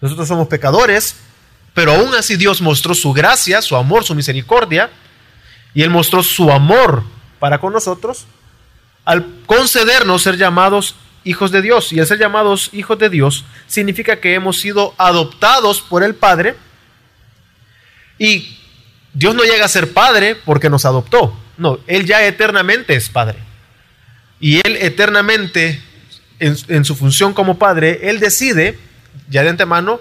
Nosotros somos pecadores, pero aún así Dios mostró su gracia, su amor, su misericordia, y Él mostró su amor para con nosotros al concedernos ser llamados hijos de Dios. Y el ser llamados hijos de Dios significa que hemos sido adoptados por el Padre. Y Dios no llega a ser Padre porque nos adoptó. No, Él ya eternamente es Padre. Y Él eternamente, en, su función como Padre, Él decide, ya de antemano,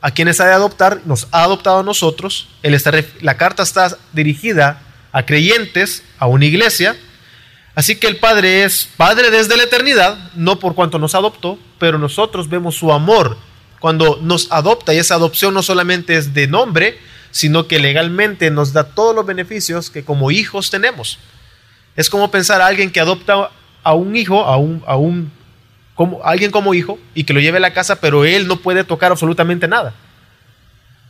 a quienes ha de adoptar, nos ha adoptado a nosotros. Él está, la carta está dirigida a creyentes, a una iglesia, Así que el Padre es Padre desde la eternidad, no por cuanto nos adoptó, pero nosotros vemos su amor cuando nos adopta y esa adopción no solamente es de nombre, sino que legalmente nos da todos los beneficios que como hijos tenemos. Es como pensar a alguien que adopta a un hijo, a un, a un como, alguien como hijo y que lo lleve a la casa, pero él no puede tocar absolutamente nada.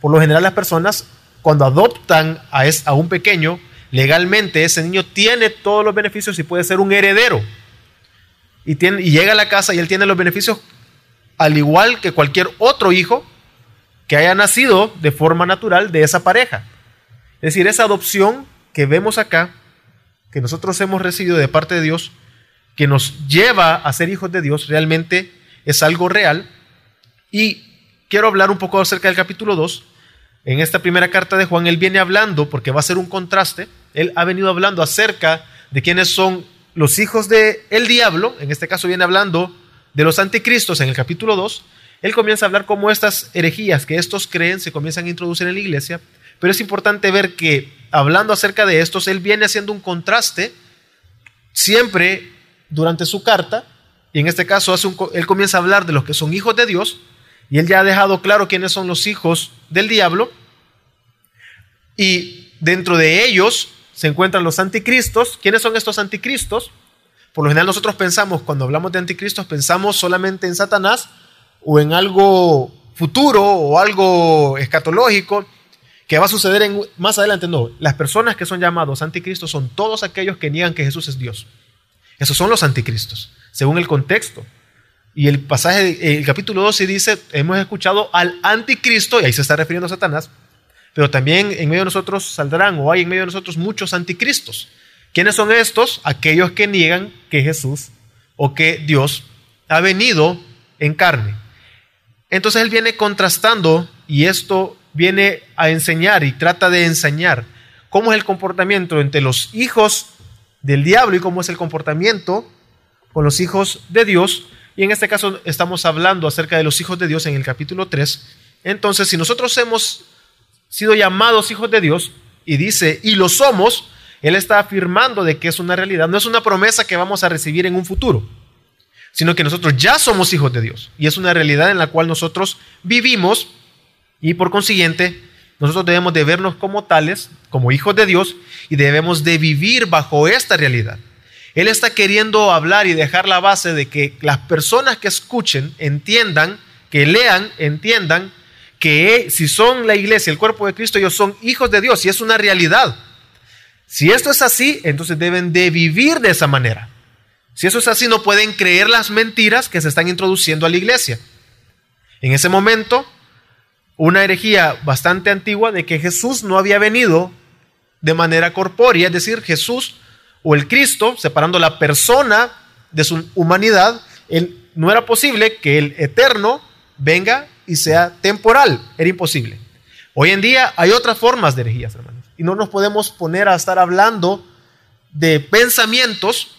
Por lo general las personas cuando adoptan a, un pequeño legalmente ese niño tiene todos los beneficios y puede ser un heredero. Y llega a la casa y él tiene los beneficios al igual que cualquier otro hijo que haya nacido de forma natural de esa pareja. Es decir, esa adopción que vemos acá, que nosotros hemos recibido de parte de Dios, que nos lleva a ser hijos de Dios, realmente es algo real. Y quiero hablar un poco acerca del capítulo 2. En esta primera carta de Juan, él viene hablando, porque va a ser un contraste, él ha venido hablando acerca de quiénes son los hijos del el diablo, en este caso viene hablando de los anticristos en el capítulo 2, él comienza a hablar cómo estas herejías que estos creen se comienzan a introducir en la iglesia, pero es importante ver que hablando acerca de estos, él viene haciendo un contraste siempre durante su carta, y en este caso él comienza a hablar de los que son hijos de Dios, y él ya ha dejado claro quiénes son los hijos del diablo, y dentro de ellos se encuentran los anticristos. ¿Quiénes son estos anticristos? Por lo general nosotros pensamos, cuando hablamos de anticristos, pensamos solamente en Satanás o en algo futuro o algo escatológico que va a suceder en, más adelante. No, las personas que son llamados anticristos son todos aquellos que niegan que Jesús es Dios. Esos son los anticristos, según el contexto. Y el pasaje, el capítulo 12 dice, hemos escuchado al anticristo, y ahí se está refiriendo a Satanás, pero también en medio de nosotros saldrán o hay en medio de nosotros muchos anticristos. ¿Quiénes son estos? Aquellos que niegan que Jesús o que Dios ha venido en carne. Entonces él viene contrastando y esto viene a enseñar y trata de enseñar cómo es el comportamiento entre los hijos del diablo y cómo es el comportamiento con los hijos de Dios. Y en este caso estamos hablando acerca de los hijos de Dios en el capítulo 3. Entonces, si nosotros hemos sido llamados hijos de Dios y dice, y lo somos, Él está afirmando de que es una realidad, no es una promesa que vamos a recibir en un futuro, sino que nosotros ya somos hijos de Dios y es una realidad en la cual nosotros vivimos y por consiguiente nosotros debemos de vernos como tales, como hijos de Dios y debemos de vivir bajo esta realidad. Él está queriendo hablar y dejar la base de que las personas que escuchen entiendan, que lean, entiendan que si son la iglesia, el cuerpo de Cristo, ellos son hijos de Dios y es una realidad. Si esto es así, entonces deben de vivir de esa manera. Si eso es así, no pueden creer las mentiras que se están introduciendo a la iglesia. En ese momento, una herejía bastante antigua de que Jesús no había venido de manera corpórea, es decir, Jesús o el Cristo, separando la persona de su humanidad, no era posible que el eterno venga y sea temporal. Era imposible. Hoy en día hay otras formas de herejías, hermanos. Y no nos podemos poner a estar hablando de pensamientos,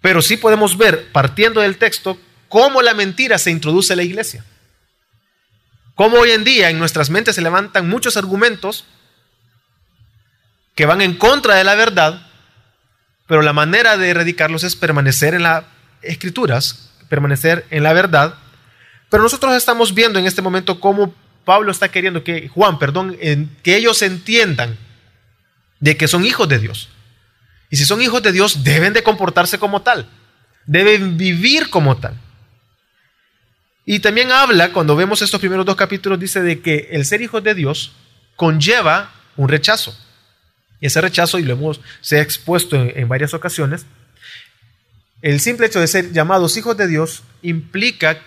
pero sí podemos ver, partiendo del texto, cómo la mentira se introduce en la iglesia. Cómo hoy en día en nuestras mentes se levantan muchos argumentos que van en contra de la verdad, pero la manera de erradicarlos es permanecer en las escrituras, permanecer en la verdad pero nosotros estamos viendo en este momento cómo Pablo está queriendo que, Juan, perdón, que ellos entiendan de que son hijos de Dios. Y si son hijos de Dios, deben de comportarse como tal. Deben vivir como tal. Y también habla, cuando vemos estos primeros dos capítulos, dice de que el ser hijos de Dios conlleva un rechazo. Y ese rechazo, y lo hemos se ha expuesto en, varias ocasiones, el simple hecho de ser llamados hijos de Dios implica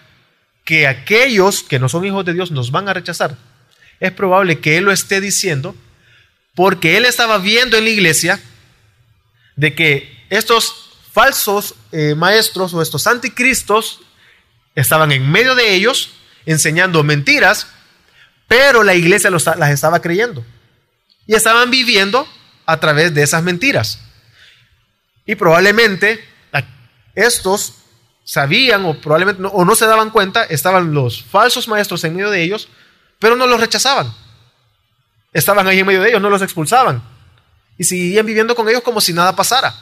que aquellos que no son hijos de Dios nos van a rechazar. Es probable que Él lo esté diciendo porque Él estaba viendo en la iglesia de que estos falsos eh, maestros o estos anticristos estaban en medio de ellos enseñando mentiras, pero la iglesia las estaba creyendo. Y estaban viviendo a través de esas mentiras. Y probablemente estos sabían o probablemente no, o no se daban cuenta, estaban los falsos maestros en medio de ellos, pero no los rechazaban. Estaban ahí en medio de ellos, no los expulsaban. Y seguían viviendo con ellos como si nada pasara.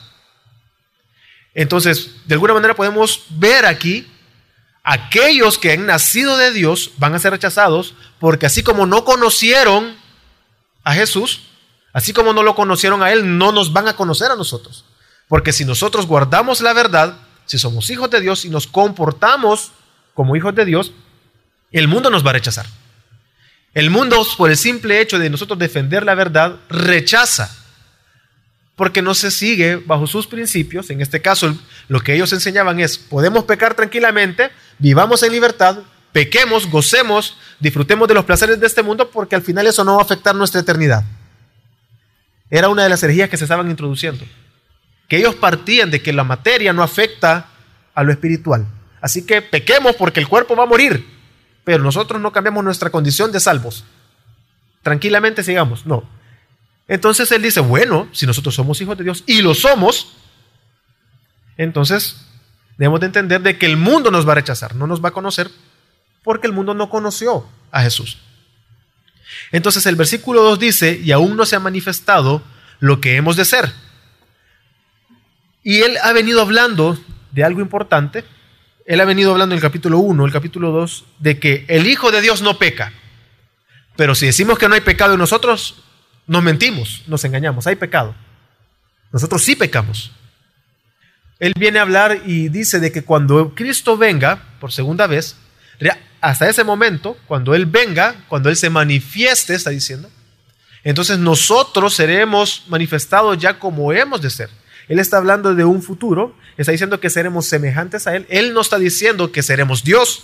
Entonces, de alguna manera podemos ver aquí, aquellos que han nacido de Dios van a ser rechazados porque así como no conocieron a Jesús, así como no lo conocieron a Él, no nos van a conocer a nosotros. Porque si nosotros guardamos la verdad, si somos hijos de Dios y nos comportamos como hijos de Dios, el mundo nos va a rechazar. El mundo, por el simple hecho de nosotros defender la verdad, rechaza. Porque no se sigue bajo sus principios. En este caso, lo que ellos enseñaban es, podemos pecar tranquilamente, vivamos en libertad, pequemos, gocemos, disfrutemos de los placeres de este mundo, porque al final eso no va a afectar nuestra eternidad. Era una de las herejías que se estaban introduciendo que ellos partían de que la materia no afecta a lo espiritual. Así que pequemos porque el cuerpo va a morir, pero nosotros no cambiamos nuestra condición de salvos. Tranquilamente sigamos, no. Entonces él dice, bueno, si nosotros somos hijos de Dios y lo somos, entonces debemos de entender de que el mundo nos va a rechazar, no nos va a conocer porque el mundo no conoció a Jesús. Entonces el versículo 2 dice, y aún no se ha manifestado lo que hemos de ser y él ha venido hablando de algo importante. Él ha venido hablando en el capítulo 1, el capítulo 2, de que el Hijo de Dios no peca. Pero si decimos que no hay pecado en nosotros, nos mentimos, nos engañamos, hay pecado. Nosotros sí pecamos. Él viene a hablar y dice de que cuando Cristo venga por segunda vez, hasta ese momento, cuando Él venga, cuando Él se manifieste, está diciendo, entonces nosotros seremos manifestados ya como hemos de ser. Él está hablando de un futuro, está diciendo que seremos semejantes a Él. Él no está diciendo que seremos Dios,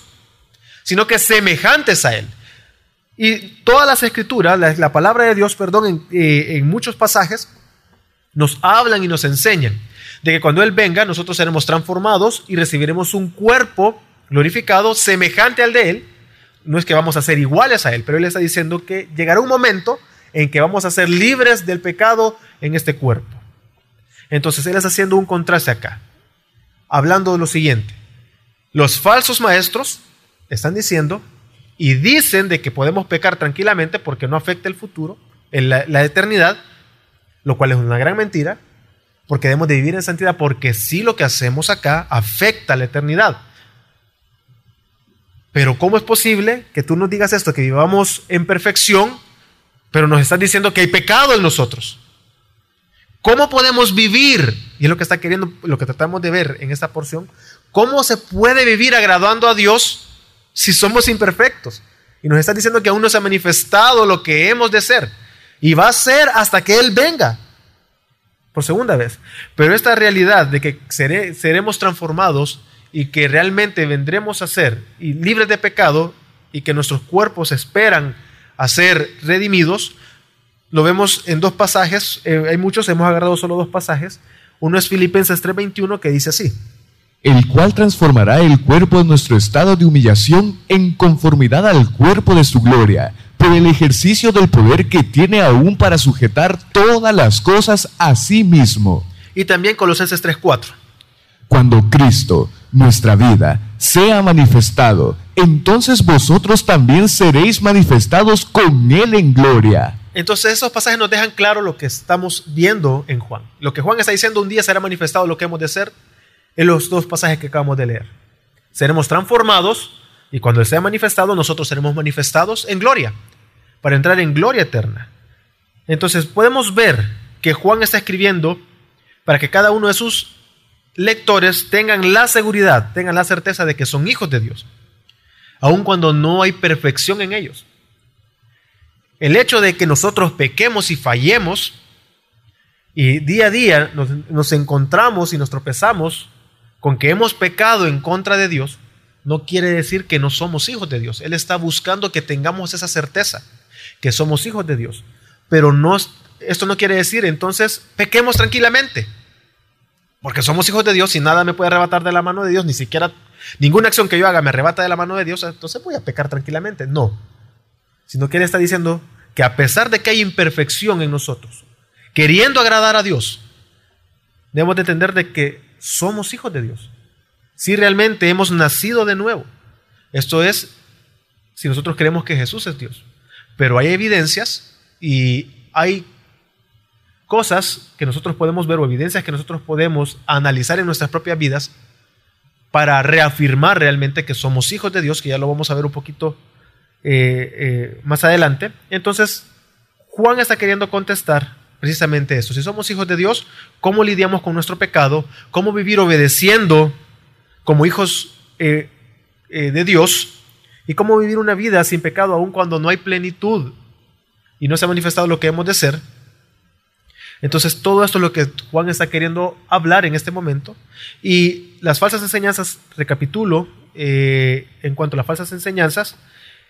sino que semejantes a Él. Y todas las escrituras, la, palabra de Dios, perdón, eh, en, muchos pasajes, nos hablan y nos enseñan de que cuando Él venga, nosotros seremos transformados y recibiremos un cuerpo glorificado semejante al de Él. No es que vamos a ser iguales a Él, pero Él está diciendo que llegará un momento en que vamos a ser libres del pecado en este cuerpo. Entonces él está haciendo un contraste acá, hablando de lo siguiente. Los falsos maestros están diciendo y dicen de que podemos pecar tranquilamente porque no afecta el futuro, la, la eternidad, lo cual es una gran mentira, porque debemos de vivir en santidad, porque sí lo que hacemos acá afecta la eternidad. Pero ¿cómo es posible que tú nos digas esto, que vivamos en perfección, pero nos estás diciendo que hay pecado en nosotros? ¿Cómo podemos vivir? Y es lo que está queriendo, lo que tratamos de ver en esta porción. ¿Cómo se puede vivir agradando a Dios si somos imperfectos? Y nos está diciendo que aún no se ha manifestado lo que hemos de ser. Y va a ser hasta que Él venga. Por segunda vez. Pero esta realidad de que seremos transformados y que realmente vendremos a ser y libres de pecado y que nuestros cuerpos esperan a ser redimidos, lo vemos en dos pasajes, eh, hay muchos, hemos agarrado solo dos pasajes. Uno es Filipenses 3:21 que dice así. El cual transformará el cuerpo de nuestro estado de humillación en conformidad al cuerpo de su gloria, por el ejercicio del poder que tiene aún para sujetar todas las cosas a sí mismo. Y también Colosenses 3:4. Cuando Cristo, nuestra vida, sea manifestado, entonces vosotros también seréis manifestados con Él en gloria. Entonces esos pasajes nos dejan claro lo que estamos viendo en Juan. Lo que Juan está diciendo un día será manifestado lo que hemos de ser en los dos pasajes que acabamos de leer. Seremos transformados y cuando sea manifestado nosotros seremos manifestados en gloria, para entrar en gloria eterna. Entonces podemos ver que Juan está escribiendo para que cada uno de sus lectores tengan la seguridad, tengan la certeza de que son hijos de Dios, aun cuando no hay perfección en ellos. El hecho de que nosotros pequemos y fallemos y día a día nos, encontramos y nos tropezamos con que hemos pecado en contra de Dios, no quiere decir que no somos hijos de Dios. Él está buscando que tengamos esa certeza, que somos hijos de Dios. Pero no, esto no quiere decir entonces pequemos tranquilamente. Porque somos hijos de Dios y nada me puede arrebatar de la mano de Dios, ni siquiera ninguna acción que yo haga me arrebata de la mano de Dios, entonces voy a pecar tranquilamente. No. Sino que Él está diciendo que a pesar de que hay imperfección en nosotros, queriendo agradar a Dios, debemos de entender de que somos hijos de Dios. Si realmente hemos nacido de nuevo. Esto es, si nosotros creemos que Jesús es Dios. Pero hay evidencias y hay cosas que nosotros podemos ver o evidencias que nosotros podemos analizar en nuestras propias vidas para reafirmar realmente que somos hijos de Dios, que ya lo vamos a ver un poquito eh, eh, más adelante. Entonces, Juan está queriendo contestar precisamente eso. Si somos hijos de Dios, ¿cómo lidiamos con nuestro pecado? ¿Cómo vivir obedeciendo como hijos eh, de Dios? ¿Y cómo vivir una vida sin pecado aun cuando no hay plenitud y no se ha manifestado lo que hemos de ser? Entonces, todo esto es lo que Juan está queriendo hablar en este momento. Y las falsas enseñanzas, recapitulo, eh, en cuanto a las falsas enseñanzas,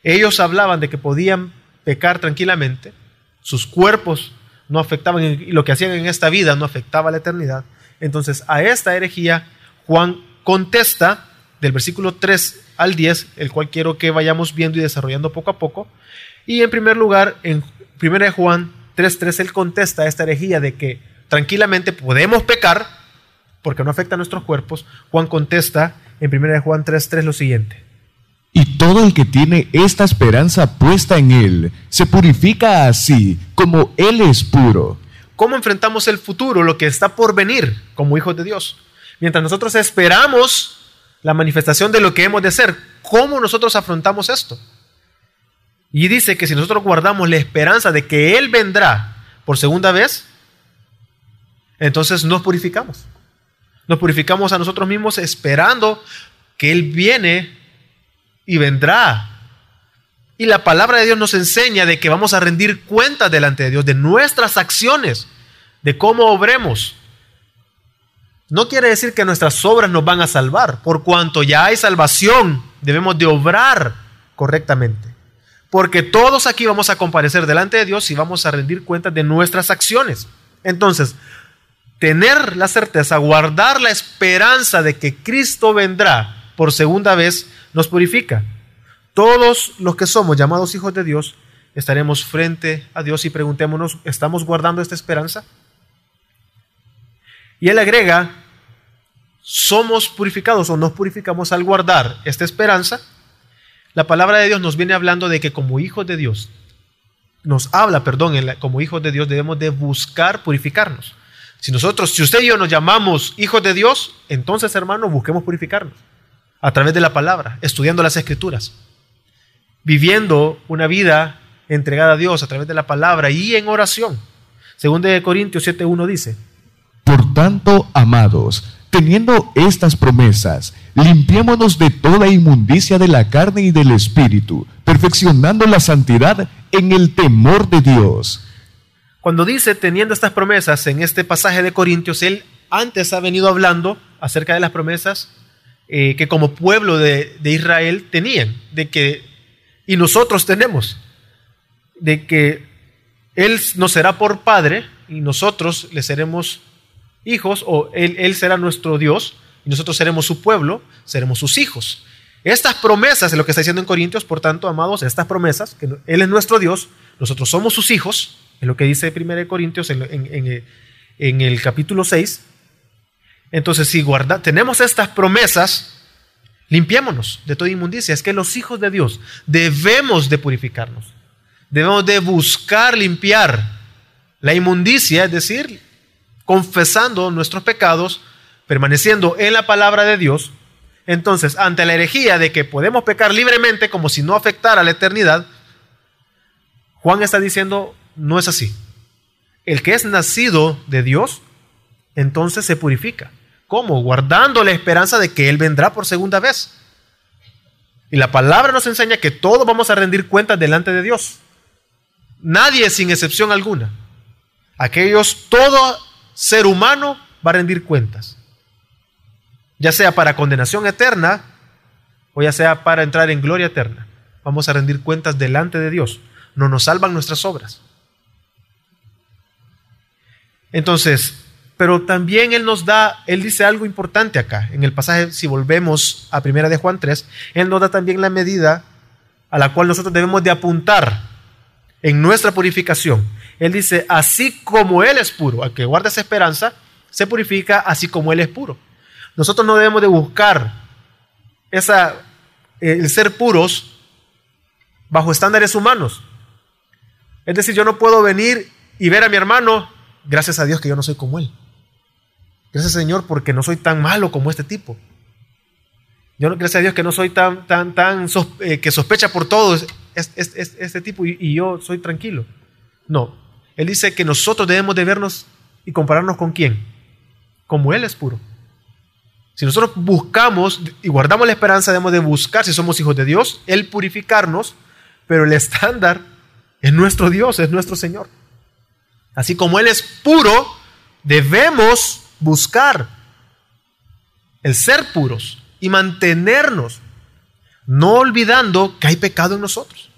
ellos hablaban de que podían pecar tranquilamente, sus cuerpos no afectaban, y lo que hacían en esta vida no afectaba la eternidad. Entonces, a esta herejía, Juan contesta del versículo 3 al 10, el cual quiero que vayamos viendo y desarrollando poco a poco. Y en primer lugar, en 1 Juan 3.3 él contesta a esta herejía de que tranquilamente podemos pecar porque no afecta a nuestros cuerpos. Juan contesta en 1 Juan 3.3 lo siguiente. Y todo el que tiene esta esperanza puesta en Él se purifica así como Él es puro. ¿Cómo enfrentamos el futuro, lo que está por venir como hijos de Dios? Mientras nosotros esperamos la manifestación de lo que hemos de ser, ¿cómo nosotros afrontamos esto? Y dice que si nosotros guardamos la esperanza de que Él vendrá por segunda vez, entonces nos purificamos. Nos purificamos a nosotros mismos esperando que Él viene y vendrá. Y la palabra de Dios nos enseña de que vamos a rendir cuentas delante de Dios de nuestras acciones, de cómo obremos. No quiere decir que nuestras obras nos van a salvar, por cuanto ya hay salvación, debemos de obrar correctamente. Porque todos aquí vamos a comparecer delante de Dios y vamos a rendir cuenta de nuestras acciones. Entonces, tener la certeza, guardar la esperanza de que Cristo vendrá por segunda vez, nos purifica. Todos los que somos llamados hijos de Dios estaremos frente a Dios y preguntémonos, ¿estamos guardando esta esperanza? Y él agrega, somos purificados o nos purificamos al guardar esta esperanza la palabra de Dios nos viene hablando de que como hijos de Dios, nos habla, perdón, como hijos de Dios debemos de buscar purificarnos. Si nosotros, si usted y yo nos llamamos hijos de Dios, entonces hermanos, busquemos purificarnos a través de la palabra, estudiando las escrituras, viviendo una vida entregada a Dios a través de la palabra y en oración. Según de Corintios 7.1 dice, Por tanto, amados, teniendo estas promesas, limpiémonos de toda inmundicia de la carne y del espíritu, perfeccionando la santidad en el temor de Dios. Cuando dice teniendo estas promesas en este pasaje de Corintios, él antes ha venido hablando acerca de las promesas eh, que como pueblo de, de Israel tenían, de que, y nosotros tenemos, de que Él nos será por Padre y nosotros le seremos hijos, o él, él será nuestro Dios, y nosotros seremos su pueblo, seremos sus hijos. Estas promesas, es lo que está diciendo en Corintios, por tanto, amados, estas promesas, que Él es nuestro Dios, nosotros somos sus hijos, es lo que dice 1 Corintios en, en, en, el capítulo 6. Entonces, si guarda, tenemos estas promesas, limpiémonos de toda inmundicia. Es que los hijos de Dios debemos de purificarnos, debemos de buscar limpiar la inmundicia, es decir, confesando nuestros pecados, permaneciendo en la palabra de Dios, entonces ante la herejía de que podemos pecar libremente como si no afectara la eternidad, Juan está diciendo, no es así. El que es nacido de Dios, entonces se purifica. ¿Cómo? Guardando la esperanza de que Él vendrá por segunda vez. Y la palabra nos enseña que todos vamos a rendir cuentas delante de Dios. Nadie sin excepción alguna. Aquellos, todo ser humano va a rendir cuentas, ya sea para condenación eterna o ya sea para entrar en gloria eterna. Vamos a rendir cuentas delante de Dios. No nos salvan nuestras obras. Entonces, pero también Él nos da, Él dice algo importante acá. En el pasaje, si volvemos a primera de Juan 3, Él nos da también la medida a la cual nosotros debemos de apuntar en nuestra purificación. Él dice, así como Él es puro, al que guarda esa esperanza, se purifica así como Él es puro. Nosotros no debemos de buscar esa, el ser puros bajo estándares humanos. Es decir, yo no puedo venir y ver a mi hermano, gracias a Dios que yo no soy como Él. Gracias Señor porque no soy tan malo como este tipo. Yo gracias a Dios que no soy tan, tan, tan, eh, que sospecha por todo este tipo y, y yo soy tranquilo. No, Él dice que nosotros debemos de vernos y compararnos con quién. Como Él es puro. Si nosotros buscamos y guardamos la esperanza, debemos de buscar, si somos hijos de Dios, Él purificarnos, pero el estándar es nuestro Dios, es nuestro Señor. Así como Él es puro, debemos buscar el ser puros y mantenernos, no olvidando que hay pecado en nosotros.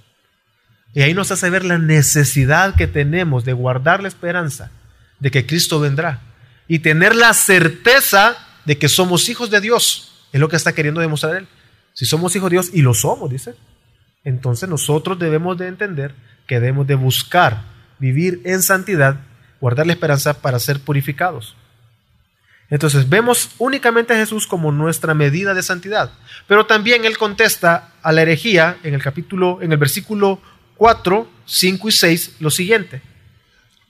Y ahí nos hace ver la necesidad que tenemos de guardar la esperanza de que Cristo vendrá y tener la certeza de que somos hijos de Dios. Es lo que está queriendo demostrar él. Si somos hijos de Dios, y lo somos, dice, entonces nosotros debemos de entender que debemos de buscar vivir en santidad, guardar la esperanza para ser purificados. Entonces vemos únicamente a Jesús como nuestra medida de santidad, pero también él contesta a la herejía en el capítulo en el versículo 4, 5 y 6 lo siguiente.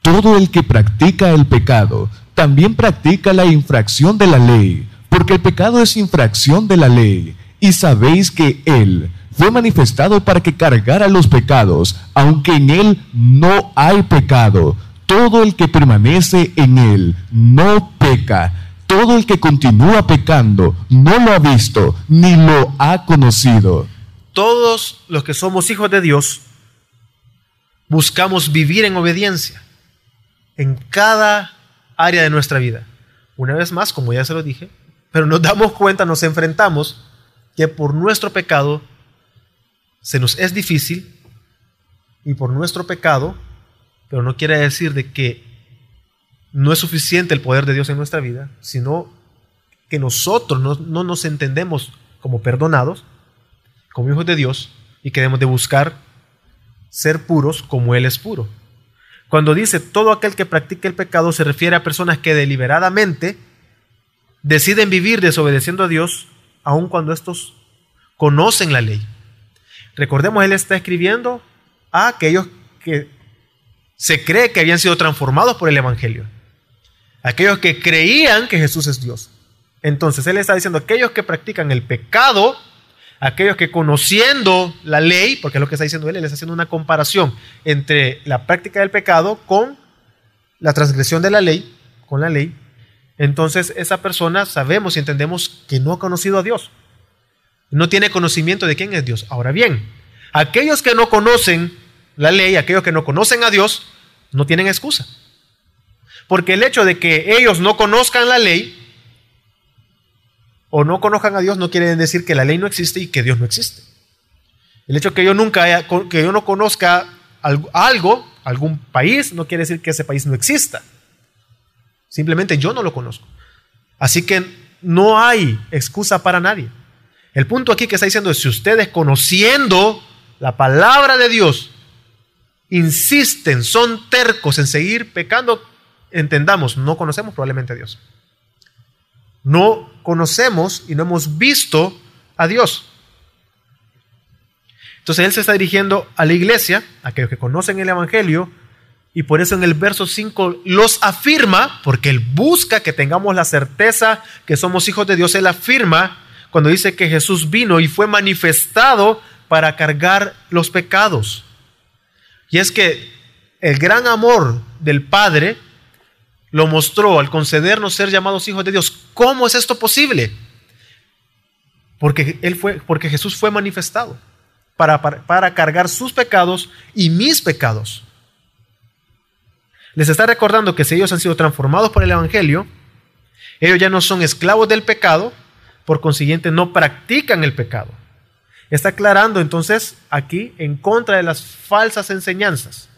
Todo el que practica el pecado también practica la infracción de la ley, porque el pecado es infracción de la ley, y sabéis que él fue manifestado para que cargara los pecados, aunque en él no hay pecado. Todo el que permanece en él no peca todo el que continúa pecando no lo ha visto ni lo ha conocido. Todos los que somos hijos de Dios buscamos vivir en obediencia en cada área de nuestra vida. Una vez más, como ya se lo dije, pero nos damos cuenta, nos enfrentamos que por nuestro pecado se nos es difícil y por nuestro pecado, pero no quiere decir de que no es suficiente el poder de Dios en nuestra vida, sino que nosotros no, nos entendemos como perdonados, como hijos de Dios, y que debemos de buscar ser puros como Él es puro. Cuando dice todo aquel que practica el pecado se refiere a personas que deliberadamente deciden vivir desobedeciendo a Dios, aun cuando estos conocen la ley. Recordemos, Él está escribiendo a aquellos que se cree que habían sido transformados por el Evangelio aquellos que creían que Jesús es Dios. Entonces Él está diciendo, aquellos que practican el pecado, aquellos que conociendo la ley, porque es lo que está diciendo Él, Él está haciendo una comparación entre la práctica del pecado con la transgresión de la ley, con la ley. Entonces esa persona sabemos y entendemos que no ha conocido a Dios. No tiene conocimiento de quién es Dios. Ahora bien, aquellos que no conocen la ley, aquellos que no conocen a Dios, no tienen excusa. Porque el hecho de que ellos no conozcan la ley o no conozcan a Dios no quiere decir que la ley no existe y que Dios no existe. El hecho de que yo nunca haya, que yo no conozca algo, algún país, no quiere decir que ese país no exista. Simplemente yo no lo conozco. Así que no hay excusa para nadie. El punto aquí que está diciendo es si ustedes conociendo la palabra de Dios insisten, son tercos en seguir pecando, entendamos, no conocemos probablemente a Dios. No conocemos y no hemos visto a Dios. Entonces Él se está dirigiendo a la iglesia, a aquellos que conocen el Evangelio, y por eso en el verso 5 los afirma, porque Él busca que tengamos la certeza que somos hijos de Dios. Él afirma cuando dice que Jesús vino y fue manifestado para cargar los pecados. Y es que el gran amor del Padre lo mostró al concedernos ser llamados hijos de Dios. ¿Cómo es esto posible? Porque, él fue, porque Jesús fue manifestado para, para, cargar sus pecados y mis pecados. Les está recordando que si ellos han sido transformados por el Evangelio, ellos ya no son esclavos del pecado, por consiguiente no practican el pecado. Está aclarando entonces aquí en contra de las falsas enseñanzas,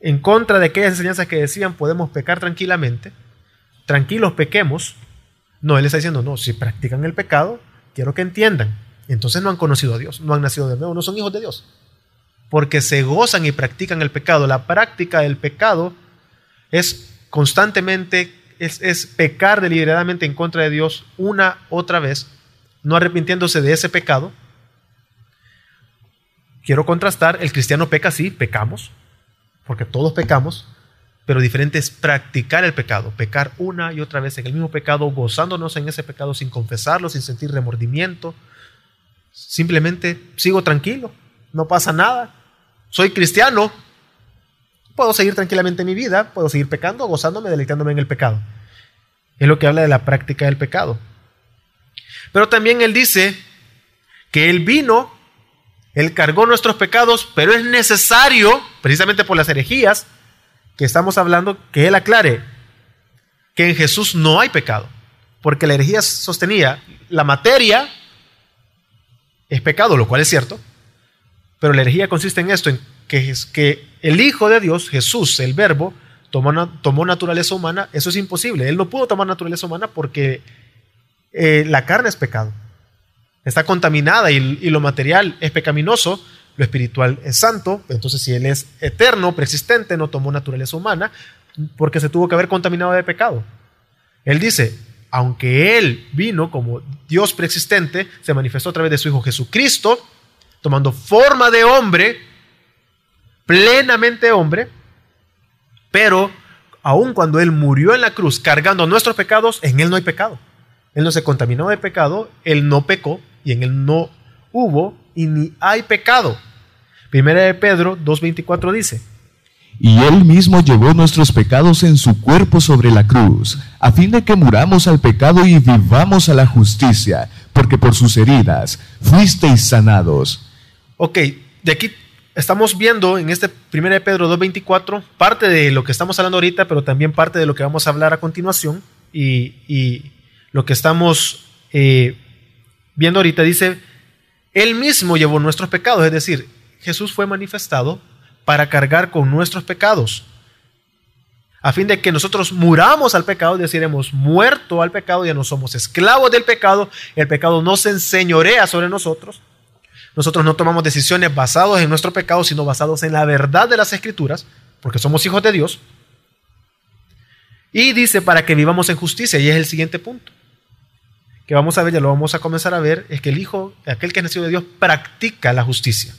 en contra de aquellas enseñanzas que decían podemos pecar tranquilamente, tranquilos pequemos. No, él está diciendo, no, si practican el pecado, quiero que entiendan. Entonces no han conocido a Dios, no han nacido de nuevo, no son hijos de Dios. Porque se gozan y practican el pecado. La práctica del pecado es constantemente, es, es pecar deliberadamente en contra de Dios una otra vez, no arrepintiéndose de ese pecado. Quiero contrastar, el cristiano peca, sí, pecamos, porque todos pecamos, pero diferente es practicar el pecado, pecar una y otra vez en el mismo pecado, gozándonos en ese pecado sin confesarlo, sin sentir remordimiento. Simplemente sigo tranquilo, no pasa nada. Soy cristiano, puedo seguir tranquilamente mi vida, puedo seguir pecando, gozándome, deleitándome en el pecado. Es lo que habla de la práctica del pecado. Pero también él dice que él vino, él cargó nuestros pecados, pero es necesario, precisamente por las herejías, que estamos hablando, que él aclare que en Jesús no hay pecado. Porque la herejía sostenía la materia es pecado, lo cual es cierto. Pero la herejía consiste en esto, en que, el Hijo de Dios, Jesús, el Verbo, tomó, tomó naturaleza humana. Eso es imposible. Él no pudo tomar naturaleza humana porque eh, la carne es pecado. Está contaminada y, y lo material es pecaminoso lo espiritual es santo, entonces si Él es eterno, persistente, no tomó naturaleza humana, porque se tuvo que haber contaminado de pecado. Él dice, aunque Él vino como Dios preexistente, se manifestó a través de su Hijo Jesucristo, tomando forma de hombre, plenamente hombre, pero aun cuando Él murió en la cruz cargando nuestros pecados, en Él no hay pecado. Él no se contaminó de pecado, Él no pecó y en Él no hubo y ni hay pecado. Primera de Pedro 2.24 dice, y Él mismo llevó nuestros pecados en su cuerpo sobre la cruz, a fin de que muramos al pecado y vivamos a la justicia, porque por sus heridas fuisteis sanados. Ok, de aquí estamos viendo en este Primera de Pedro 2.24 parte de lo que estamos hablando ahorita, pero también parte de lo que vamos a hablar a continuación. Y, lo que estamos eh, viendo ahorita dice, él mismo llevó nuestros pecados, es decir, Jesús fue manifestado para cargar con nuestros pecados, a fin de que nosotros muramos al pecado, es decir, hemos muerto al pecado, ya no somos esclavos del pecado, el pecado no se enseñorea sobre nosotros. Nosotros no tomamos decisiones basadas en nuestro pecado, sino basados en la verdad de las escrituras, porque somos hijos de Dios. Y dice para que vivamos en justicia, y es el siguiente punto que vamos a ver, ya lo vamos a comenzar a ver, es que el Hijo, aquel que es nacido de Dios, practica la justicia.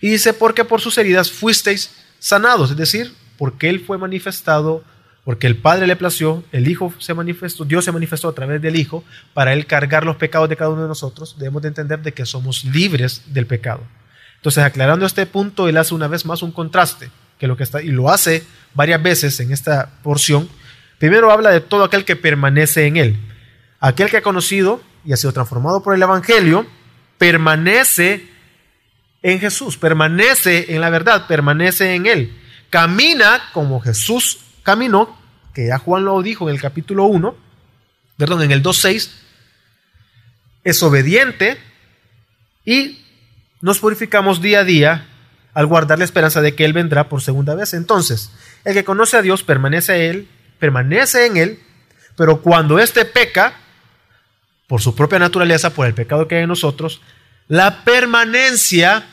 Y dice, porque por sus heridas fuisteis sanados, es decir, porque Él fue manifestado, porque el Padre le plació, el Hijo se manifestó, Dios se manifestó a través del Hijo, para Él cargar los pecados de cada uno de nosotros, debemos de entender de que somos libres del pecado. Entonces, aclarando este punto, Él hace una vez más un contraste, que lo que está, y lo hace varias veces en esta porción. Primero habla de todo aquel que permanece en Él. Aquel que ha conocido y ha sido transformado por el Evangelio, permanece en Jesús, permanece en la verdad, permanece en Él. Camina como Jesús caminó, que ya Juan lo dijo en el capítulo 1, perdón, en el 2.6, es obediente y nos purificamos día a día al guardar la esperanza de que Él vendrá por segunda vez. Entonces, el que conoce a Dios permanece a Él, permanece en Él, pero cuando éste peca, por su propia naturaleza, por el pecado que hay en nosotros, la permanencia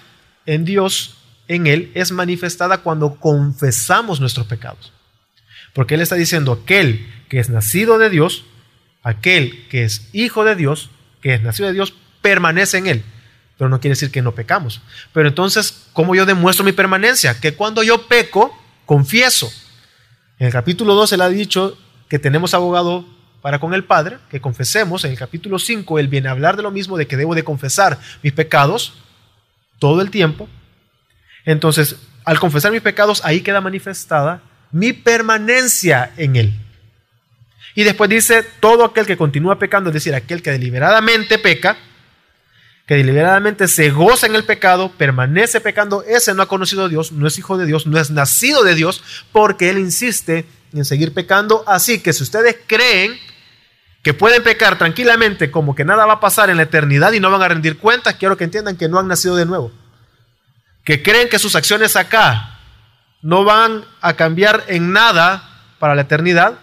en Dios, en Él, es manifestada cuando confesamos nuestros pecados. Porque Él está diciendo, aquel que es nacido de Dios, aquel que es hijo de Dios, que es nacido de Dios, permanece en Él. Pero no quiere decir que no pecamos. Pero entonces, ¿cómo yo demuestro mi permanencia? Que cuando yo peco, confieso. En el capítulo 2 Él ha dicho que tenemos abogado para con el Padre, que confesemos, en el capítulo 5 él viene a hablar de lo mismo, de que debo de confesar mis pecados todo el tiempo. Entonces, al confesar mis pecados, ahí queda manifestada mi permanencia en Él. Y después dice, todo aquel que continúa pecando, es decir, aquel que deliberadamente peca, que deliberadamente se goza en el pecado, permanece pecando, ese no ha conocido a Dios, no es hijo de Dios, no es nacido de Dios, porque Él insiste en seguir pecando. Así que si ustedes creen que pueden pecar tranquilamente como que nada va a pasar en la eternidad y no van a rendir cuentas, quiero que entiendan que no han nacido de nuevo. Que creen que sus acciones acá no van a cambiar en nada para la eternidad.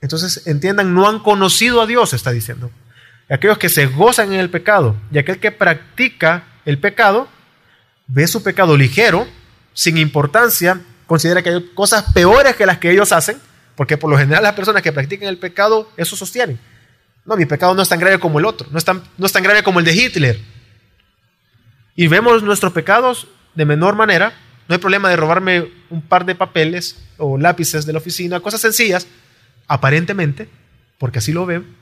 Entonces entiendan, no han conocido a Dios, está diciendo. aquellos que se gozan en el pecado y aquel que practica el pecado, ve su pecado ligero, sin importancia, considera que hay cosas peores que las que ellos hacen, porque por lo general las personas que practican el pecado eso sostienen. No, mi pecado no es tan grave como el otro, no es tan, no es tan grave como el de Hitler. Y vemos nuestros pecados de menor manera. No hay problema de robarme un par de papeles o lápices de la oficina, cosas sencillas, aparentemente, porque así lo ven.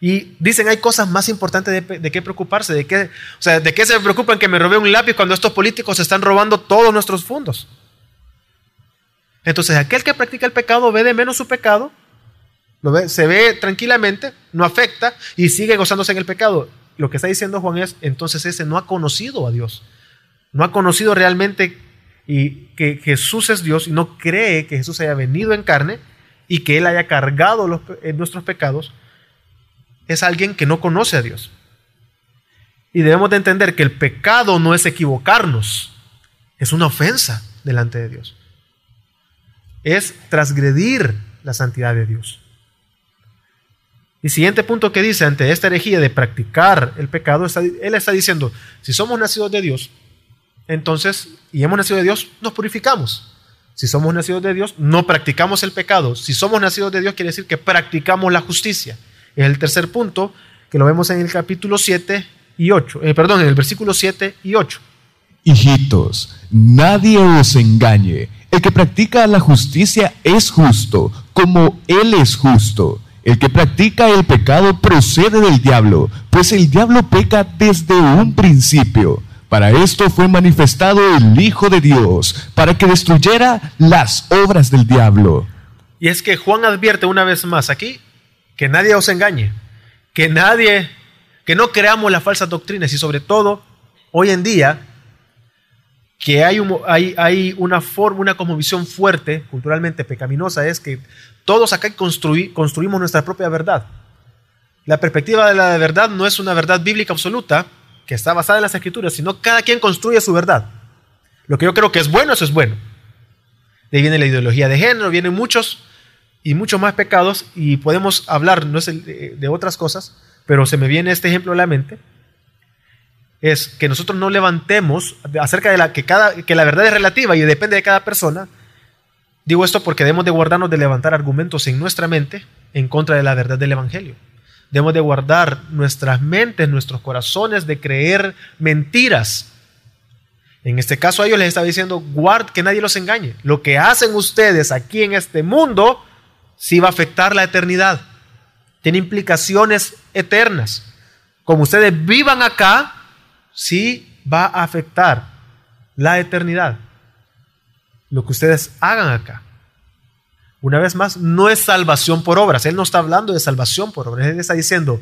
Y dicen, hay cosas más importantes de, qué preocuparse, de qué, o sea, de qué se preocupan que me robé un lápiz cuando estos políticos están robando todos nuestros fondos. Entonces, aquel que practica el pecado ve de menos su pecado, lo ve, se ve tranquilamente, no afecta y sigue gozándose en el pecado. Lo que está diciendo Juan es, entonces ese no ha conocido a Dios, no ha conocido realmente y que Jesús es Dios y no cree que Jesús haya venido en carne y que Él haya cargado los, nuestros pecados, es alguien que no conoce a Dios. Y debemos de entender que el pecado no es equivocarnos, es una ofensa delante de Dios es transgredir la santidad de Dios. Y siguiente punto que dice ante esta herejía de practicar el pecado, él está diciendo, si somos nacidos de Dios, entonces, y hemos nacido de Dios, nos purificamos. Si somos nacidos de Dios, no practicamos el pecado. Si somos nacidos de Dios, quiere decir que practicamos la justicia. Es el tercer punto que lo vemos en el capítulo 7 y 8, eh, perdón, en el versículo 7 y 8. Hijitos, nadie os engañe. El que practica la justicia es justo, como Él es justo. El que practica el pecado procede del diablo, pues el diablo peca desde un principio. Para esto fue manifestado el Hijo de Dios, para que destruyera las obras del diablo. Y es que Juan advierte una vez más aquí que nadie os engañe, que nadie, que no creamos las falsas doctrinas y sobre todo hoy en día que hay, una forma, una visión fuerte, culturalmente pecaminosa, es que todos acá construimos nuestra propia verdad. La perspectiva de la verdad no es una verdad bíblica absoluta, que está basada en las escrituras, sino cada quien construye su verdad. Lo que yo creo que es bueno, eso es bueno. De ahí viene la ideología de género, vienen muchos y muchos más pecados, y podemos hablar no es de otras cosas, pero se me viene este ejemplo a la mente es que nosotros no levantemos acerca de la que, cada, que la verdad es relativa y depende de cada persona. Digo esto porque debemos de guardarnos de levantar argumentos en nuestra mente en contra de la verdad del Evangelio. Debemos de guardar nuestras mentes, nuestros corazones de creer mentiras. En este caso a ellos les está diciendo, guard que nadie los engañe. Lo que hacen ustedes aquí en este mundo sí va a afectar la eternidad. Tiene implicaciones eternas. Como ustedes vivan acá, sí va a afectar la eternidad. Lo que ustedes hagan acá. Una vez más, no es salvación por obras. Él no está hablando de salvación por obras. Él está diciendo,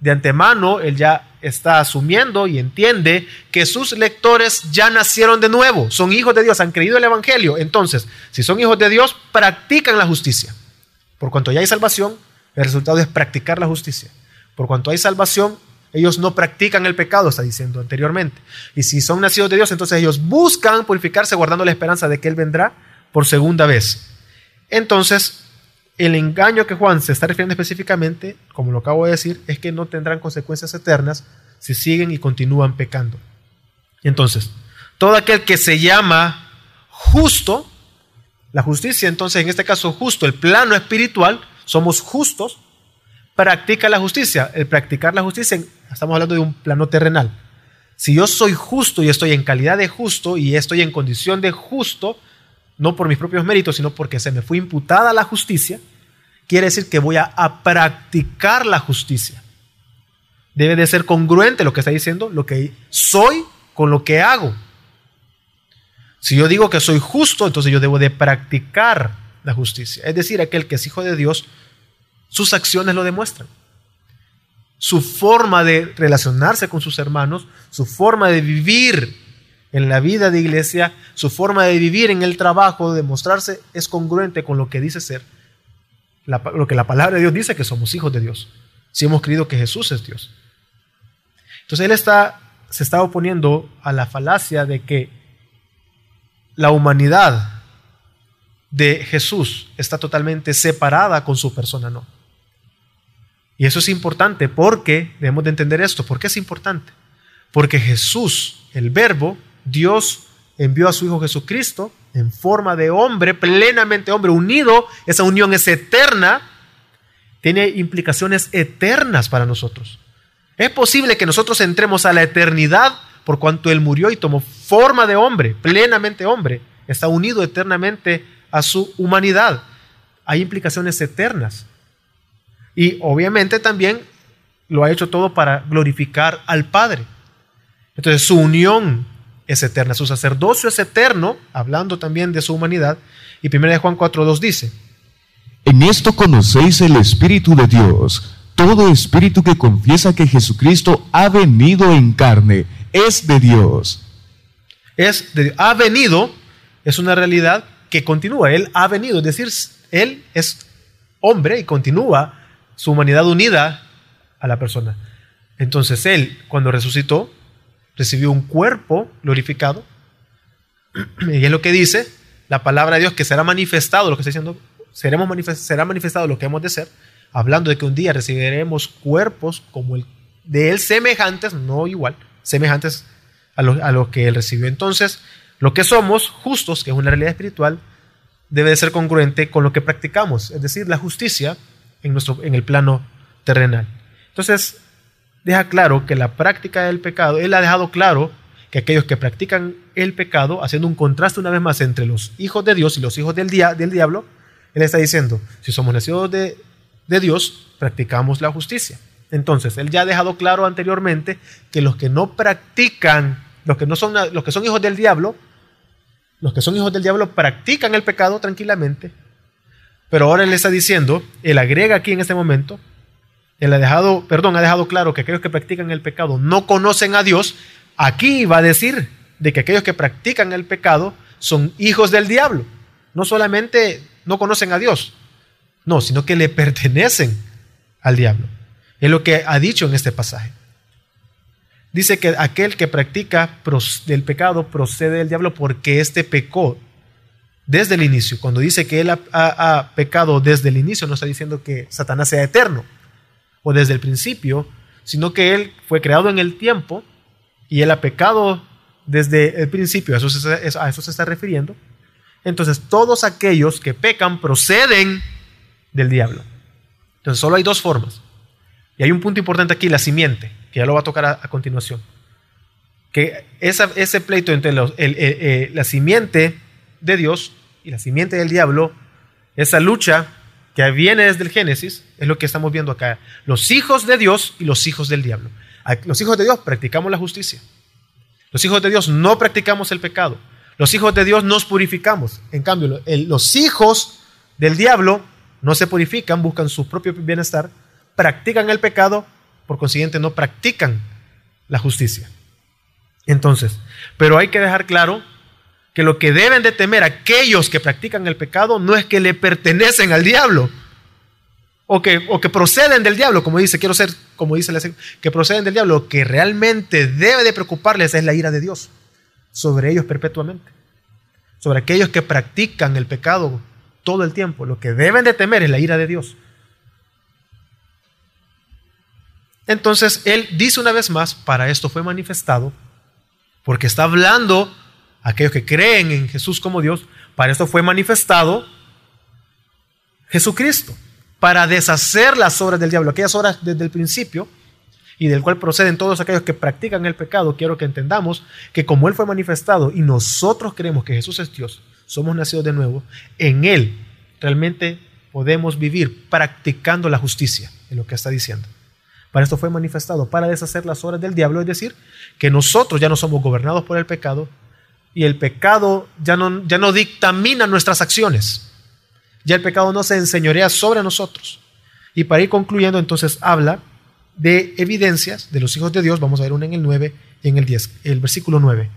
de antemano, él ya está asumiendo y entiende que sus lectores ya nacieron de nuevo, son hijos de Dios, han creído el Evangelio. Entonces, si son hijos de Dios, practican la justicia. Por cuanto ya hay salvación, el resultado es practicar la justicia. Por cuanto hay salvación, ellos no practican el pecado, está diciendo anteriormente. Y si son nacidos de Dios, entonces ellos buscan purificarse guardando la esperanza de que Él vendrá por segunda vez. Entonces, el engaño que Juan se está refiriendo específicamente, como lo acabo de decir, es que no tendrán consecuencias eternas si siguen y continúan pecando. Entonces, todo aquel que se llama justo, la justicia, entonces en este caso justo, el plano espiritual, somos justos, practica la justicia. El practicar la justicia, estamos hablando de un plano terrenal. Si yo soy justo y estoy en calidad de justo y estoy en condición de justo, no por mis propios méritos, sino porque se me fue imputada la justicia, quiere decir que voy a, practicar la justicia. Debe de ser congruente lo que está diciendo, lo que soy con lo que hago. Si yo digo que soy justo, entonces yo debo de practicar la justicia. Es decir, aquel que es hijo de Dios sus acciones lo demuestran. Su forma de relacionarse con sus hermanos, su forma de vivir en la vida de iglesia, su forma de vivir en el trabajo, de mostrarse, es congruente con lo que dice ser lo que la palabra de Dios dice que somos hijos de Dios, si hemos creído que Jesús es Dios. Entonces él está, se está oponiendo a la falacia de que la humanidad de Jesús está totalmente separada con su persona, no. Y eso es importante porque debemos de entender esto. ¿Por qué es importante? Porque Jesús, el verbo, Dios envió a su Hijo Jesucristo en forma de hombre, plenamente hombre, unido, esa unión es eterna, tiene implicaciones eternas para nosotros. Es posible que nosotros entremos a la eternidad por cuanto Él murió y tomó forma de hombre, plenamente hombre, está unido eternamente a su humanidad. Hay implicaciones eternas. Y obviamente también lo ha hecho todo para glorificar al Padre. Entonces su unión es eterna, su sacerdocio es eterno, hablando también de su humanidad. Y 1 Juan 4.2 dice, En esto conocéis el Espíritu de Dios. Todo espíritu que confiesa que Jesucristo ha venido en carne es de Dios. Es de, ha venido, es una realidad que continúa. Él ha venido, es decir, Él es hombre y continúa su humanidad unida a la persona. Entonces Él, cuando resucitó, recibió un cuerpo glorificado. Y es lo que dice la palabra de Dios, que será manifestado, lo que está diciendo, seremos será manifestado lo que hemos de ser, hablando de que un día recibiremos cuerpos como el de Él semejantes, no igual, semejantes a lo, a lo que Él recibió. Entonces, lo que somos, justos, que es una realidad espiritual, debe de ser congruente con lo que practicamos, es decir, la justicia en, nuestro, en el plano terrenal. Entonces, deja claro que la práctica del pecado, él ha dejado claro que aquellos que practican el pecado, haciendo un contraste una vez más entre los hijos de Dios y los hijos del, del diablo, él está diciendo, si somos nacidos de, de Dios, practicamos la justicia. Entonces, él ya ha dejado claro anteriormente que los que no practican, los que no son los que son hijos del diablo, los que son hijos del diablo practican el pecado tranquilamente, pero ahora él está diciendo, él agrega aquí en este momento, él ha dejado, perdón, ha dejado claro que aquellos que practican el pecado no conocen a Dios. Aquí va a decir de que aquellos que practican el pecado son hijos del diablo. No solamente no conocen a Dios, no, sino que le pertenecen al diablo. Es lo que ha dicho en este pasaje. Dice que aquel que practica del pecado procede del diablo porque éste pecó desde el inicio. Cuando dice que él ha, pecado desde el inicio, no está diciendo que Satanás sea eterno o desde el principio, sino que él fue creado en el tiempo y él ha pecado desde el principio. A eso se, está refiriendo. Entonces, todos aquellos que pecan proceden del diablo. Entonces, solo hay dos formas. Y hay un punto importante aquí, la simiente, que ya lo va a tocar a, continuación. Que ese pleito entre eh, la simiente de Dios la simiente del diablo, esa lucha que viene desde el Génesis, es lo que estamos viendo acá. Los hijos de Dios y los hijos del diablo. Los hijos de Dios practicamos la justicia. Los hijos de Dios no practicamos el pecado. Los hijos de Dios nos purificamos. En cambio, los hijos del diablo no se purifican, buscan su propio bienestar, practican el pecado, por consiguiente no practican la justicia. Entonces, pero hay que dejar claro que lo que deben de temer aquellos que practican el pecado no es que le pertenecen al diablo o que, o que proceden del diablo, como dice, quiero ser, como dice la que proceden del diablo. Lo que realmente debe de preocuparles es la ira de Dios sobre ellos perpetuamente, sobre aquellos que practican el pecado todo el tiempo. Lo que deben de temer es la ira de Dios. Entonces, él dice una vez más, para esto fue manifestado, porque está hablando aquellos que creen en Jesús como Dios, para esto fue manifestado Jesucristo, para deshacer las obras del diablo, aquellas obras desde el principio y del cual proceden todos aquellos que practican el pecado. Quiero que entendamos que como Él fue manifestado y nosotros creemos que Jesús es Dios, somos nacidos de nuevo, en Él realmente podemos vivir practicando la justicia, en lo que está diciendo. Para esto fue manifestado, para deshacer las obras del diablo, es decir, que nosotros ya no somos gobernados por el pecado, y el pecado ya no, ya no dictamina nuestras acciones. Ya el pecado no se enseñorea sobre nosotros. Y para ir concluyendo, entonces habla de evidencias de los hijos de Dios. Vamos a ver una en el 9 y en el 10, el versículo 9.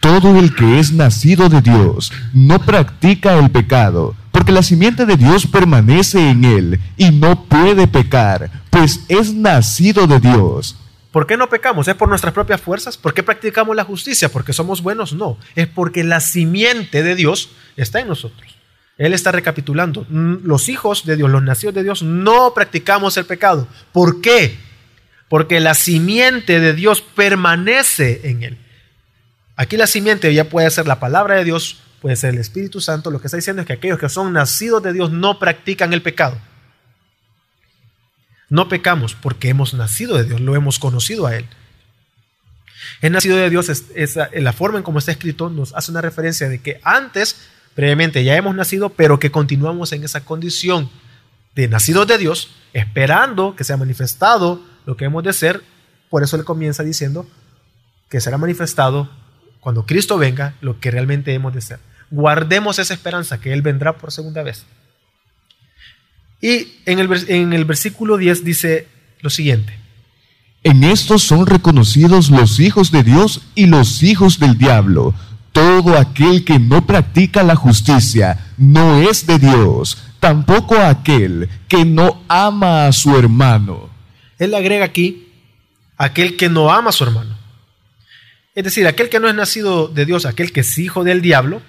Todo el que es nacido de Dios no practica el pecado, porque la simiente de Dios permanece en él y no puede pecar, pues es nacido de Dios. ¿Por qué no pecamos? ¿Es por nuestras propias fuerzas? ¿Por qué practicamos la justicia? ¿Porque somos buenos? No. Es porque la simiente de Dios está en nosotros. Él está recapitulando. Mm, los hijos de Dios, los nacidos de Dios, no practicamos el pecado. ¿Por qué? Porque la simiente de Dios permanece en él. Aquí la simiente ya puede ser la palabra de Dios, puede ser el Espíritu Santo. Lo que está diciendo es que aquellos que son nacidos de Dios no practican el pecado. No pecamos porque hemos nacido de Dios, lo hemos conocido a Él. El nacido de Dios, es, la forma en cómo está escrito, nos hace una referencia de que antes, previamente, ya hemos nacido, pero que continuamos en esa condición de nacidos de Dios, esperando que sea manifestado lo que hemos de ser. Por eso Él comienza diciendo que será manifestado cuando Cristo venga lo que realmente hemos de ser. Guardemos esa esperanza que Él vendrá por segunda vez. Y en el, en el versículo 10 dice lo siguiente. En estos son reconocidos los hijos de Dios y los hijos del diablo. Todo aquel que no practica la justicia no es de Dios, tampoco aquel que no ama a su hermano. Él agrega aquí, aquel que no ama a su hermano. Es decir, aquel que no es nacido de Dios, aquel que es hijo del diablo,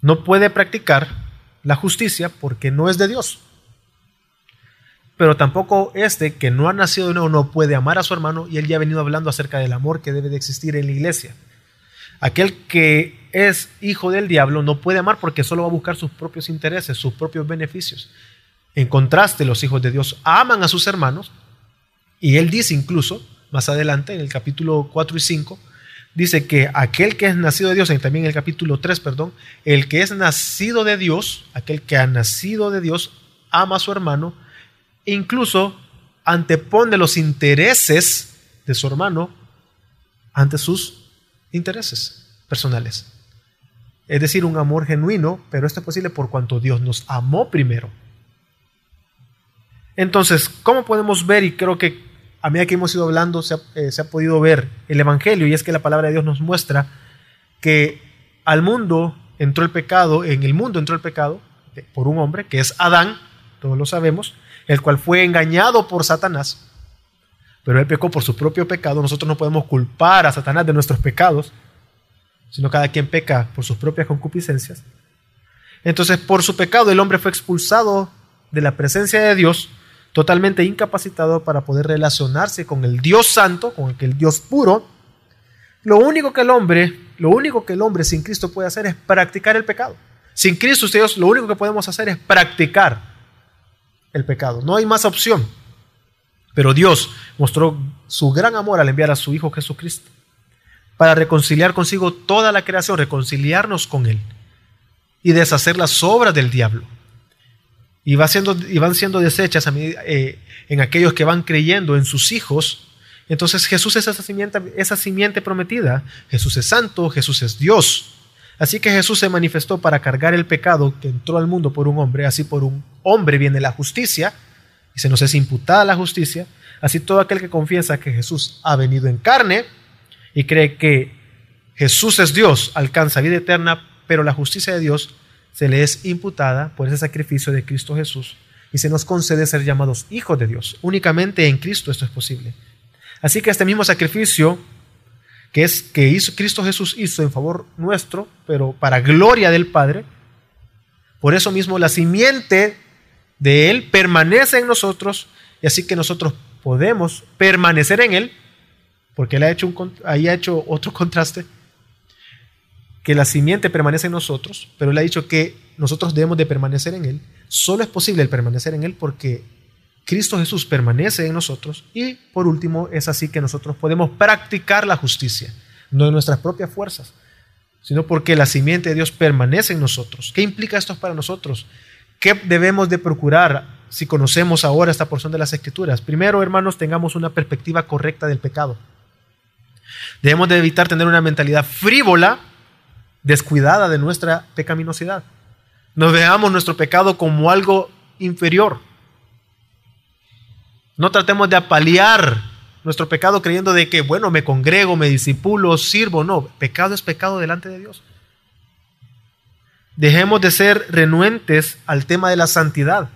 no puede practicar la justicia porque no es de Dios. Pero tampoco este que no ha nacido de nuevo no puede amar a su hermano y él ya ha venido hablando acerca del amor que debe de existir en la iglesia. Aquel que es hijo del diablo no puede amar porque solo va a buscar sus propios intereses, sus propios beneficios. En contraste, los hijos de Dios aman a sus hermanos y él dice incluso, más adelante en el capítulo 4 y 5, dice que aquel que es nacido de Dios, también en el capítulo 3, perdón, el que es nacido de Dios, aquel que ha nacido de Dios, ama a su hermano, e incluso antepone los intereses de su hermano ante sus intereses personales. Es decir, un amor genuino, pero esto es posible por cuanto Dios nos amó primero. Entonces, ¿cómo podemos ver? Y creo que a medida que hemos ido hablando eh, se ha, podido ver el Evangelio y es que la palabra de Dios nos muestra que al mundo entró el pecado, en el mundo entró el pecado por un hombre que es Adán, todos lo sabemos, el cual fue engañado por Satanás, pero él pecó por su propio pecado. Nosotros no podemos culpar a Satanás de nuestros pecados, sino cada quien peca por sus propias concupiscencias. Entonces, por su pecado, el hombre fue expulsado de la presencia de Dios totalmente incapacitado para poder relacionarse con el Dios santo, con aquel Dios puro. Lo único que el hombre, lo único que el hombre sin Cristo puede hacer es practicar el pecado. Sin Cristo, ustedes, lo único que podemos hacer es practicar el pecado. No hay más opción. Pero Dios mostró su gran amor al enviar a su Hijo Jesucristo para reconciliar consigo toda la creación, reconciliarnos con Él y deshacer las obras del diablo y, va siendo, y van siendo desechas a eh, en aquellos que van creyendo en sus hijos. Entonces Jesús es esa simiente, esa simiente prometida. Jesús es santo, Jesús es Dios. Así que Jesús se manifestó para cargar el pecado que entró al mundo por un hombre. Así por un hombre viene la justicia y se nos es imputada la justicia. Así todo aquel que confiesa que Jesús ha venido en carne y cree que Jesús es Dios alcanza vida eterna, pero la justicia de Dios se le es imputada por ese sacrificio de Cristo Jesús y se nos concede ser llamados hijos de Dios. Únicamente en Cristo esto es posible. Así que este mismo sacrificio que es que hizo, Cristo Jesús hizo en favor nuestro, pero para gloria del Padre, por eso mismo la simiente de Él permanece en nosotros y así que nosotros podemos permanecer en Él, porque Él ha hecho, un, ahí ha hecho otro contraste que la simiente permanece en nosotros, pero él ha dicho que nosotros debemos de permanecer en él. Solo es posible el permanecer en él porque Cristo Jesús permanece en nosotros y por último es así que nosotros podemos practicar la justicia, no en nuestras propias fuerzas, sino porque la simiente de Dios permanece en nosotros. ¿Qué implica esto para nosotros? ¿Qué debemos de procurar si conocemos ahora esta porción de las Escrituras? Primero, hermanos, tengamos una perspectiva correcta del pecado. Debemos de evitar tener una mentalidad frívola descuidada de nuestra pecaminosidad. No veamos nuestro pecado como algo inferior. No tratemos de apalear nuestro pecado creyendo de que, bueno, me congrego, me disipulo, sirvo. No, pecado es pecado delante de Dios. Dejemos de ser renuentes al tema de la santidad.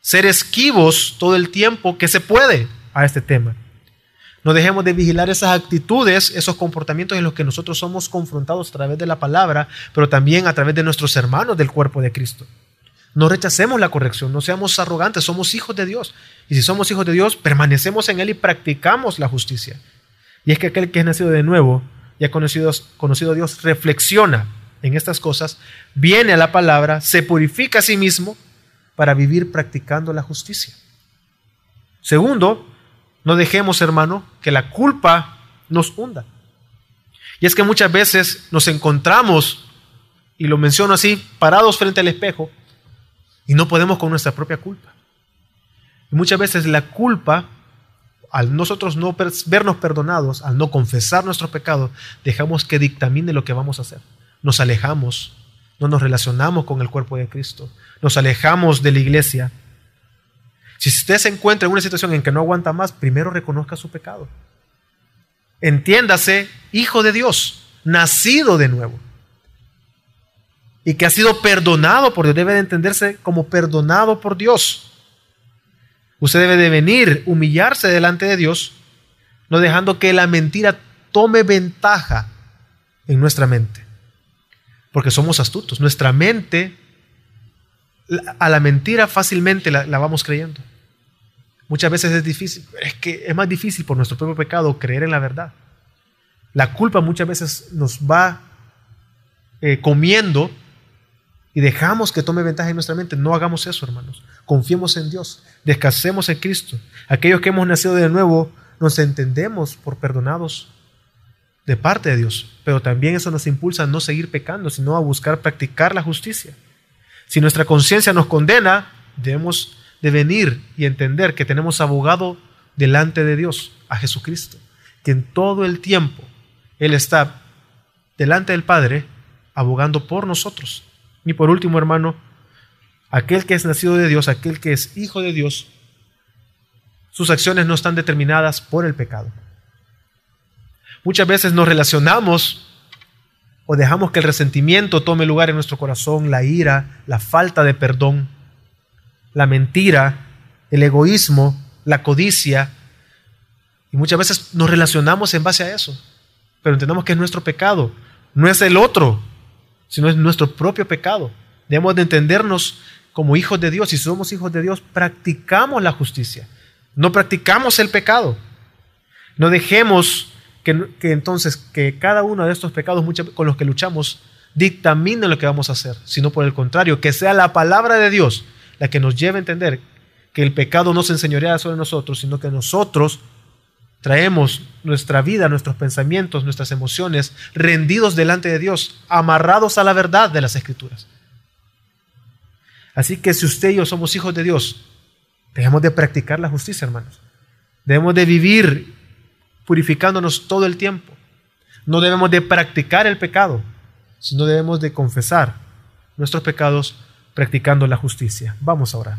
Ser esquivos todo el tiempo que se puede a este tema. No dejemos de vigilar esas actitudes, esos comportamientos en los que nosotros somos confrontados a través de la palabra, pero también a través de nuestros hermanos del cuerpo de Cristo. No rechacemos la corrección, no seamos arrogantes, somos hijos de Dios. Y si somos hijos de Dios, permanecemos en Él y practicamos la justicia. Y es que aquel que es nacido de nuevo y ha conocido, conocido a Dios reflexiona en estas cosas, viene a la palabra, se purifica a sí mismo para vivir practicando la justicia. Segundo, no dejemos, hermano, que la culpa nos hunda. Y es que muchas veces nos encontramos, y lo menciono así, parados frente al espejo, y no podemos con nuestra propia culpa. Y muchas veces la culpa, al nosotros no vernos perdonados, al no confesar nuestro pecado, dejamos que dictamine lo que vamos a hacer. Nos alejamos, no nos relacionamos con el cuerpo de Cristo, nos alejamos de la iglesia, si usted se encuentra en una situación en que no aguanta más, primero reconozca su pecado. Entiéndase, hijo de Dios, nacido de nuevo. Y que ha sido perdonado por Dios. Debe de entenderse como perdonado por Dios. Usted debe de venir, humillarse delante de Dios, no dejando que la mentira tome ventaja en nuestra mente. Porque somos astutos. Nuestra mente a la mentira fácilmente la, vamos creyendo. Muchas veces es difícil, es que es más difícil por nuestro propio pecado creer en la verdad. La culpa muchas veces nos va eh, comiendo y dejamos que tome ventaja en nuestra mente. No hagamos eso, hermanos. Confiemos en Dios, descansemos en Cristo. Aquellos que hemos nacido de nuevo nos entendemos por perdonados de parte de Dios, pero también eso nos impulsa a no seguir pecando, sino a buscar practicar la justicia. Si nuestra conciencia nos condena, debemos de venir y entender que tenemos abogado delante de Dios, a Jesucristo, que en todo el tiempo Él está delante del Padre abogando por nosotros. Y por último, hermano, aquel que es nacido de Dios, aquel que es hijo de Dios, sus acciones no están determinadas por el pecado. Muchas veces nos relacionamos o dejamos que el resentimiento tome lugar en nuestro corazón, la ira, la falta de perdón, la mentira, el egoísmo, la codicia. Y muchas veces nos relacionamos en base a eso. Pero entendemos que es nuestro pecado. No es el otro, sino es nuestro propio pecado. Debemos de entendernos como hijos de Dios. Si somos hijos de Dios, practicamos la justicia. No practicamos el pecado. No dejemos que, entonces que cada uno de estos pecados con los que luchamos dictamine lo que vamos a hacer, sino por el contrario, que sea la palabra de Dios que nos lleve a entender que el pecado no se enseñorea sobre nosotros, sino que nosotros traemos nuestra vida, nuestros pensamientos, nuestras emociones rendidos delante de Dios, amarrados a la verdad de las Escrituras. Así que si usted y yo somos hijos de Dios, debemos de practicar la justicia, hermanos. Debemos de vivir purificándonos todo el tiempo. No debemos de practicar el pecado, sino debemos de confesar nuestros pecados practicando la justicia. Vamos a orar.